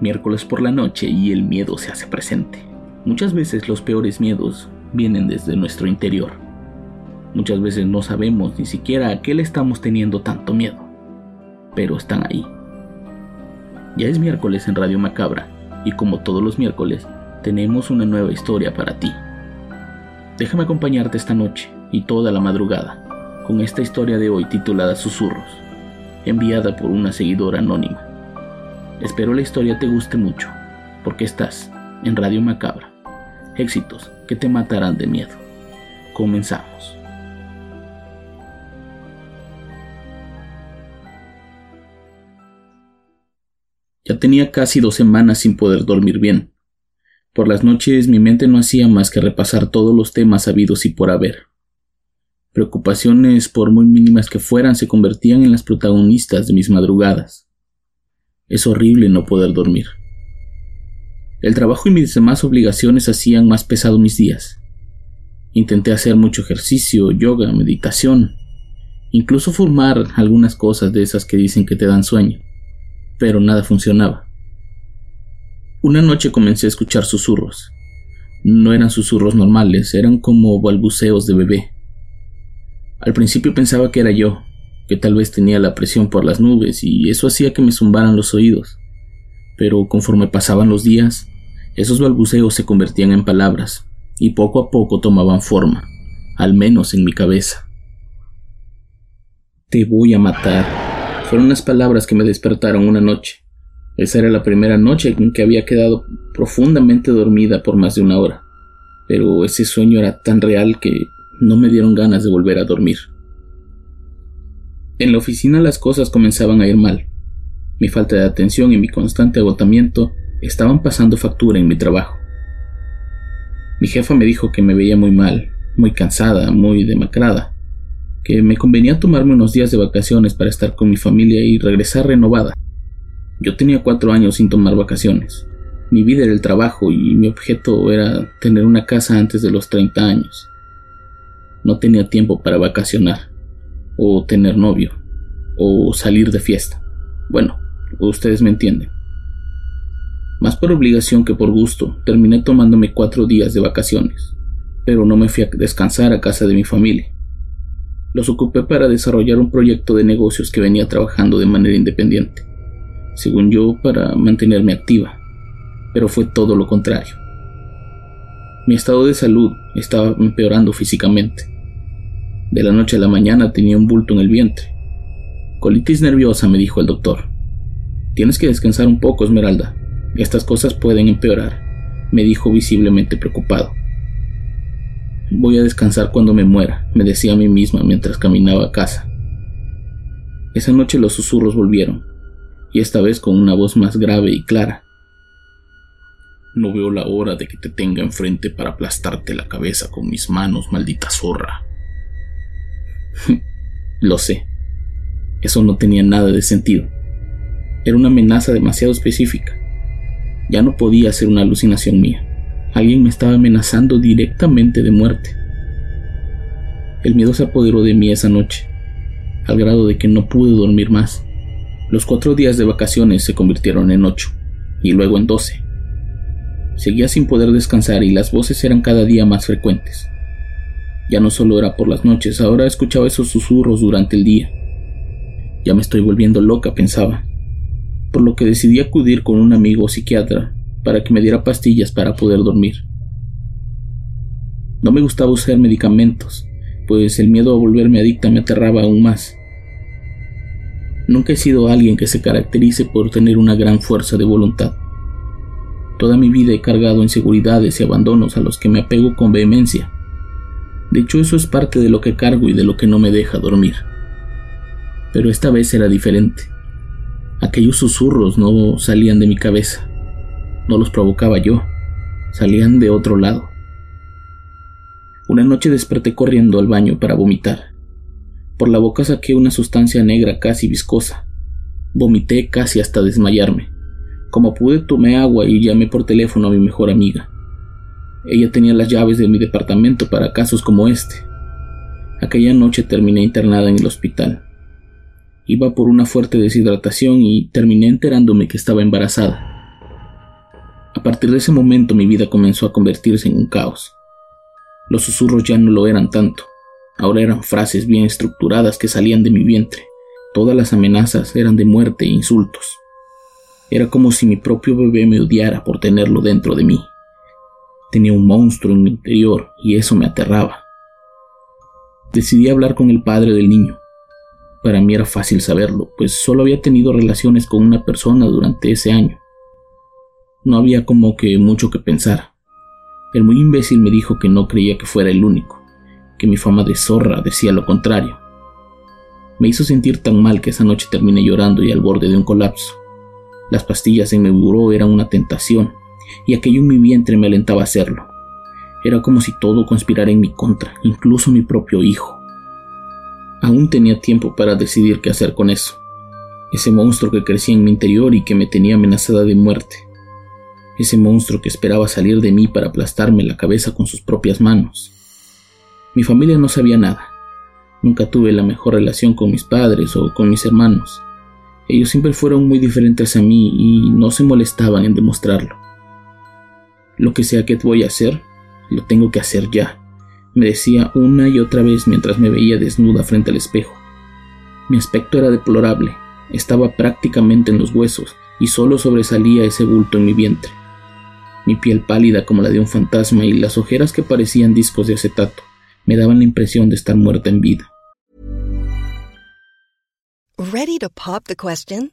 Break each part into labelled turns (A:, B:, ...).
A: Miércoles por la noche y el miedo se hace presente. Muchas veces los peores miedos vienen desde nuestro interior. Muchas veces no sabemos ni siquiera a qué le estamos teniendo tanto miedo, pero están ahí. Ya es miércoles en Radio Macabra y como todos los miércoles tenemos una nueva historia para ti. Déjame acompañarte esta noche y toda la madrugada con esta historia de hoy titulada Susurros, enviada por una seguidora anónima. Espero la historia te guste mucho, porque estás en Radio Macabra. Éxitos que te matarán de miedo. Comenzamos. Ya tenía casi dos semanas sin poder dormir bien. Por las noches mi mente no hacía más que repasar todos los temas habidos y por haber. Preocupaciones, por muy mínimas que fueran, se convertían en las protagonistas de mis madrugadas. Es horrible no poder dormir. El trabajo y mis demás obligaciones hacían más pesado mis días. Intenté hacer mucho ejercicio, yoga, meditación, incluso formar algunas cosas de esas que dicen que te dan sueño, pero nada funcionaba. Una noche comencé a escuchar susurros. No eran susurros normales, eran como balbuceos de bebé. Al principio pensaba que era yo, que tal vez tenía la presión por las nubes y eso hacía que me zumbaran los oídos. Pero conforme pasaban los días, esos balbuceos se convertían en palabras y poco a poco tomaban forma, al menos en mi cabeza. Te voy a matar. Fueron las palabras que me despertaron una noche. Esa era la primera noche en que había quedado profundamente dormida por más de una hora. Pero ese sueño era tan real que no me dieron ganas de volver a dormir. En la oficina las cosas comenzaban a ir mal. Mi falta de atención y mi constante agotamiento estaban pasando factura en mi trabajo. Mi jefa me dijo que me veía muy mal, muy cansada, muy demacrada, que me convenía tomarme unos días de vacaciones para estar con mi familia y regresar renovada. Yo tenía cuatro años sin tomar vacaciones. Mi vida era el trabajo y mi objeto era tener una casa antes de los 30 años. No tenía tiempo para vacacionar o tener novio, o salir de fiesta. Bueno, ustedes me entienden. Más por obligación que por gusto, terminé tomándome cuatro días de vacaciones, pero no me fui a descansar a casa de mi familia. Los ocupé para desarrollar un proyecto de negocios que venía trabajando de manera independiente, según yo para mantenerme activa, pero fue todo lo contrario. Mi estado de salud estaba empeorando físicamente de la noche a la mañana tenía un bulto en el vientre. Colitis nerviosa, me dijo el doctor. Tienes que descansar un poco, Esmeralda. Estas cosas pueden empeorar, me dijo visiblemente preocupado. Voy a descansar cuando me muera, me decía a mí misma mientras caminaba a casa. Esa noche los susurros volvieron, y esta vez con una voz más grave y clara. No veo la hora de que te tenga enfrente para aplastarte la cabeza con mis manos, maldita zorra. Lo sé. Eso no tenía nada de sentido. Era una amenaza demasiado específica. Ya no podía ser una alucinación mía. Alguien me estaba amenazando directamente de muerte. El miedo se apoderó de mí esa noche, al grado de que no pude dormir más. Los cuatro días de vacaciones se convirtieron en ocho, y luego en doce. Seguía sin poder descansar y las voces eran cada día más frecuentes. Ya no solo era por las noches, ahora escuchaba esos susurros durante el día. Ya me estoy volviendo loca, pensaba, por lo que decidí acudir con un amigo psiquiatra para que me diera pastillas para poder dormir. No me gustaba usar medicamentos, pues el miedo a volverme adicta me aterraba aún más. Nunca he sido alguien que se caracterice por tener una gran fuerza de voluntad. Toda mi vida he cargado inseguridades y abandonos a los que me apego con vehemencia. De hecho, eso es parte de lo que cargo y de lo que no me deja dormir. Pero esta vez era diferente. Aquellos susurros no salían de mi cabeza, no los provocaba yo, salían de otro lado. Una noche desperté corriendo al baño para vomitar. Por la boca saqué una sustancia negra casi viscosa. Vomité casi hasta desmayarme. Como pude tomé agua y llamé por teléfono a mi mejor amiga. Ella tenía las llaves de mi departamento para casos como este. Aquella noche terminé internada en el hospital. Iba por una fuerte deshidratación y terminé enterándome que estaba embarazada. A partir de ese momento mi vida comenzó a convertirse en un caos. Los susurros ya no lo eran tanto. Ahora eran frases bien estructuradas que salían de mi vientre. Todas las amenazas eran de muerte e insultos. Era como si mi propio bebé me odiara por tenerlo dentro de mí. Tenía un monstruo en mi interior y eso me aterraba. Decidí hablar con el padre del niño. Para mí era fácil saberlo, pues solo había tenido relaciones con una persona durante ese año. No había como que mucho que pensar. El muy imbécil me dijo que no creía que fuera el único, que mi fama de zorra decía lo contrario. Me hizo sentir tan mal que esa noche terminé llorando y al borde de un colapso. Las pastillas en mi buró eran una tentación, y aquello en mi vientre me alentaba a hacerlo. Era como si todo conspirara en mi contra, incluso mi propio hijo. Aún tenía tiempo para decidir qué hacer con eso. Ese monstruo que crecía en mi interior y que me tenía amenazada de muerte. Ese monstruo que esperaba salir de mí para aplastarme la cabeza con sus propias manos. Mi familia no sabía nada. Nunca tuve la mejor relación con mis padres o con mis hermanos. Ellos siempre fueron muy diferentes a mí y no se molestaban en demostrarlo. Lo que sea que voy a hacer, lo tengo que hacer ya, me decía una y otra vez mientras me veía desnuda frente al espejo. Mi aspecto era deplorable, estaba prácticamente en los huesos y solo sobresalía ese bulto en mi vientre. Mi piel pálida como la de un fantasma y las ojeras que parecían discos de acetato me daban la impresión de estar muerta en vida.
B: Ready to pop the question?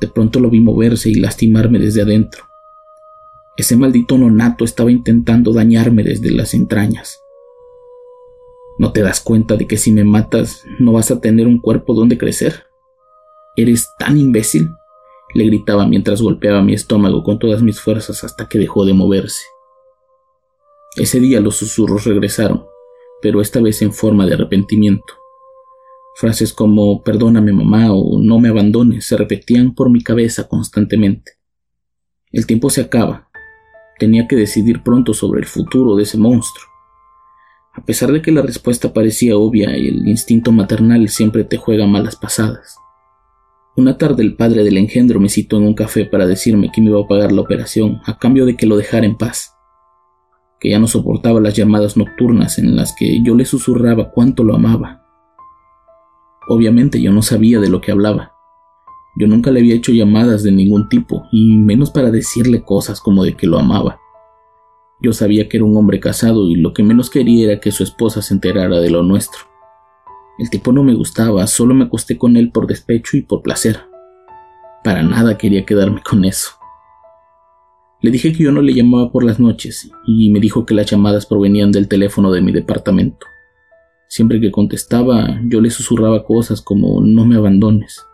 A: De pronto lo vi moverse y lastimarme desde adentro. Ese maldito nonato estaba intentando dañarme desde las entrañas. ¿No te das cuenta de que si me matas no vas a tener un cuerpo donde crecer? ¿Eres tan imbécil? le gritaba mientras golpeaba mi estómago con todas mis fuerzas hasta que dejó de moverse. Ese día los susurros regresaron, pero esta vez en forma de arrepentimiento. Frases como perdóname mamá o no me abandones se repetían por mi cabeza constantemente. El tiempo se acaba. Tenía que decidir pronto sobre el futuro de ese monstruo. A pesar de que la respuesta parecía obvia y el instinto maternal siempre te juega malas pasadas. Una tarde el padre del engendro me citó en un café para decirme que me iba a pagar la operación a cambio de que lo dejara en paz, que ya no soportaba las llamadas nocturnas en las que yo le susurraba cuánto lo amaba. Obviamente yo no sabía de lo que hablaba. Yo nunca le había hecho llamadas de ningún tipo, y menos para decirle cosas como de que lo amaba. Yo sabía que era un hombre casado y lo que menos quería era que su esposa se enterara de lo nuestro. El tipo no me gustaba, solo me acosté con él por despecho y por placer. Para nada quería quedarme con eso. Le dije que yo no le llamaba por las noches y me dijo que las llamadas provenían del teléfono de mi departamento. Siempre que contestaba yo le susurraba cosas como no me abandones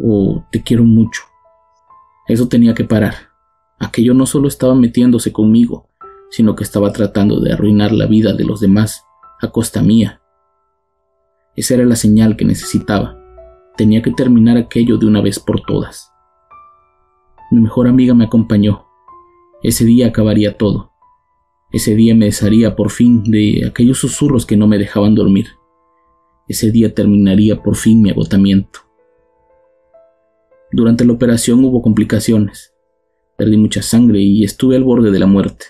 A: o te quiero mucho. Eso tenía que parar. Aquello no solo estaba metiéndose conmigo, sino que estaba tratando de arruinar la vida de los demás a costa mía. Esa era la señal que necesitaba. Tenía que terminar aquello de una vez por todas. Mi mejor amiga me acompañó. Ese día acabaría todo. Ese día me desharía por fin de aquellos susurros que no me dejaban dormir. Ese día terminaría por fin mi agotamiento. Durante la operación hubo complicaciones. Perdí mucha sangre y estuve al borde de la muerte.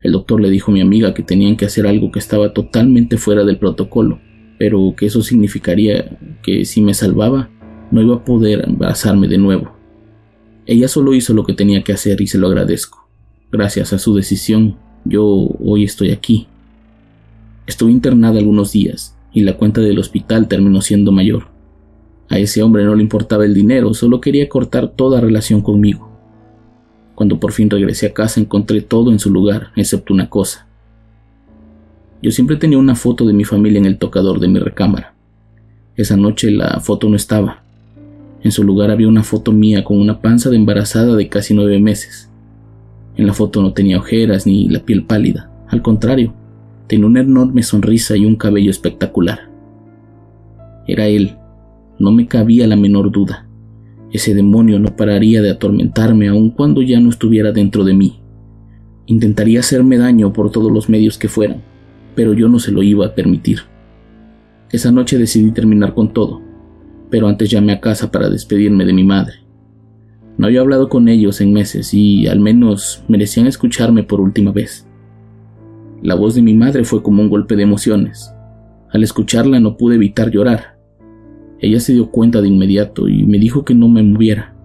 A: El doctor le dijo a mi amiga que tenían que hacer algo que estaba totalmente fuera del protocolo, pero que eso significaría que si me salvaba, no iba a poder embarazarme de nuevo. Ella solo hizo lo que tenía que hacer y se lo agradezco. Gracias a su decisión, yo hoy estoy aquí. Estuve internada algunos días y la cuenta del hospital terminó siendo mayor. A ese hombre no le importaba el dinero, solo quería cortar toda relación conmigo. Cuando por fin regresé a casa encontré todo en su lugar, excepto una cosa. Yo siempre tenía una foto de mi familia en el tocador de mi recámara. Esa noche la foto no estaba. En su lugar había una foto mía con una panza de embarazada de casi nueve meses. En la foto no tenía ojeras ni la piel pálida. Al contrario, tenía una enorme sonrisa y un cabello espectacular. Era él. No me cabía la menor duda. Ese demonio no pararía de atormentarme aun cuando ya no estuviera dentro de mí. Intentaría hacerme daño por todos los medios que fueran, pero yo no se lo iba a permitir. Esa noche decidí terminar con todo, pero antes llamé a casa para despedirme de mi madre. No había hablado con ellos en meses y al menos merecían escucharme por última vez. La voz de mi madre fue como un golpe de emociones. Al escucharla no pude evitar llorar. Ella se dio cuenta de inmediato y me dijo que no me moviera.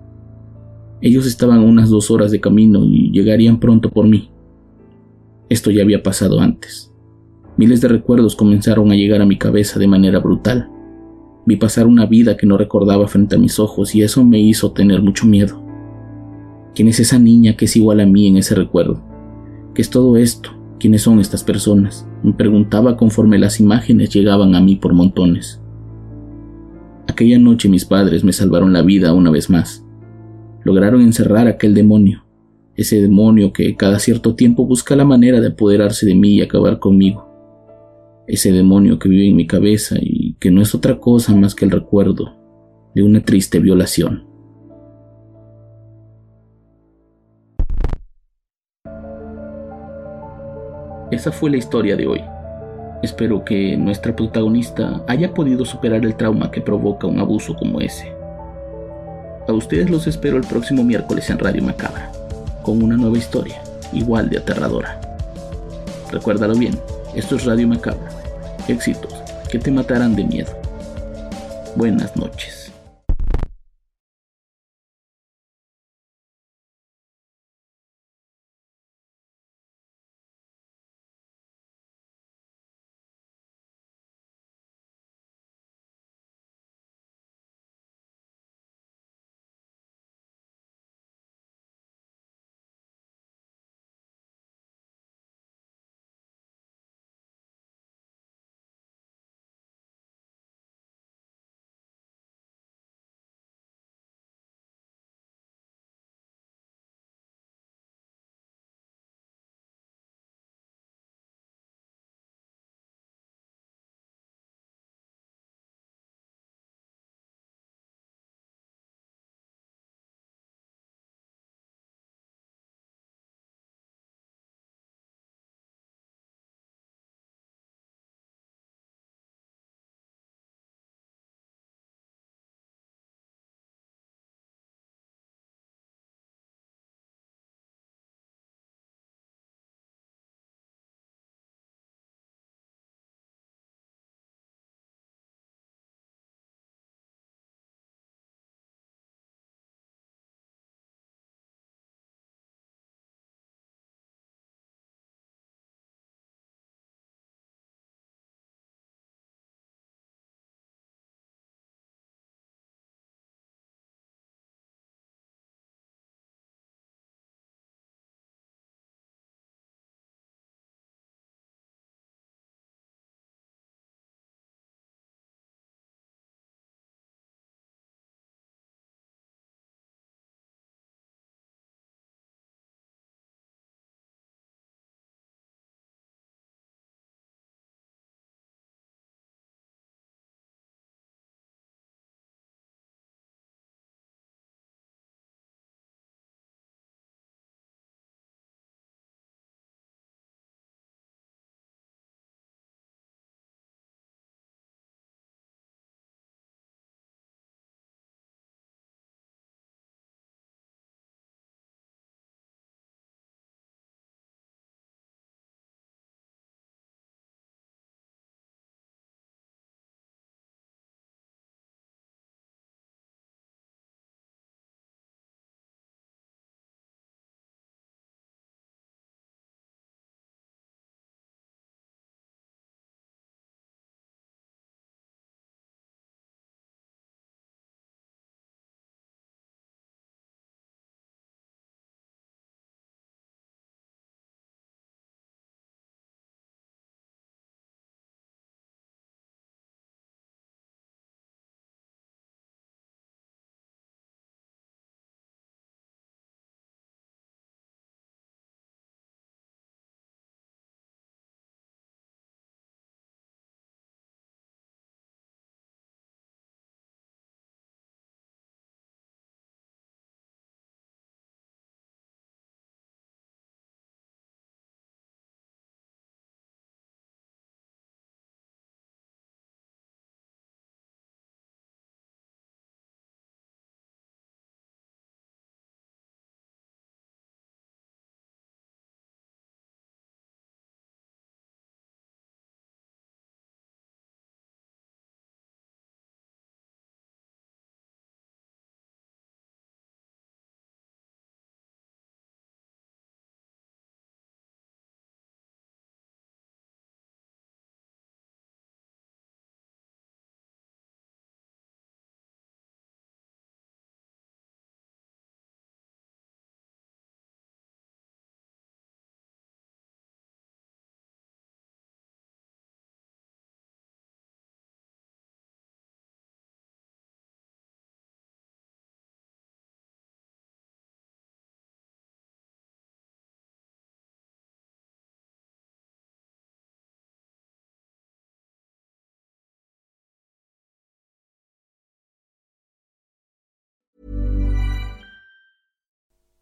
A: Ellos estaban a unas dos horas de camino y llegarían pronto por mí. Esto ya había pasado antes. Miles de recuerdos comenzaron a llegar a mi cabeza de manera brutal. Vi pasar una vida que no recordaba frente a mis ojos y eso me hizo tener mucho miedo. ¿Quién es esa niña que es igual a mí en ese recuerdo? ¿Qué es todo esto? ¿Quiénes son estas personas? Me preguntaba conforme las imágenes llegaban a mí por montones. Aquella noche mis padres me salvaron la vida una vez más. Lograron encerrar a aquel demonio, ese demonio que cada cierto tiempo busca la manera de apoderarse de mí y acabar conmigo. Ese demonio que vive en mi cabeza y que no es otra cosa más que el recuerdo de una triste violación. Esa fue la historia de hoy. Espero que nuestra protagonista haya podido superar el trauma que provoca un abuso como ese. A ustedes los espero el próximo miércoles en Radio Macabra, con una nueva historia, igual de aterradora. Recuérdalo bien, esto es Radio Macabra. Éxitos que te matarán de miedo. Buenas noches.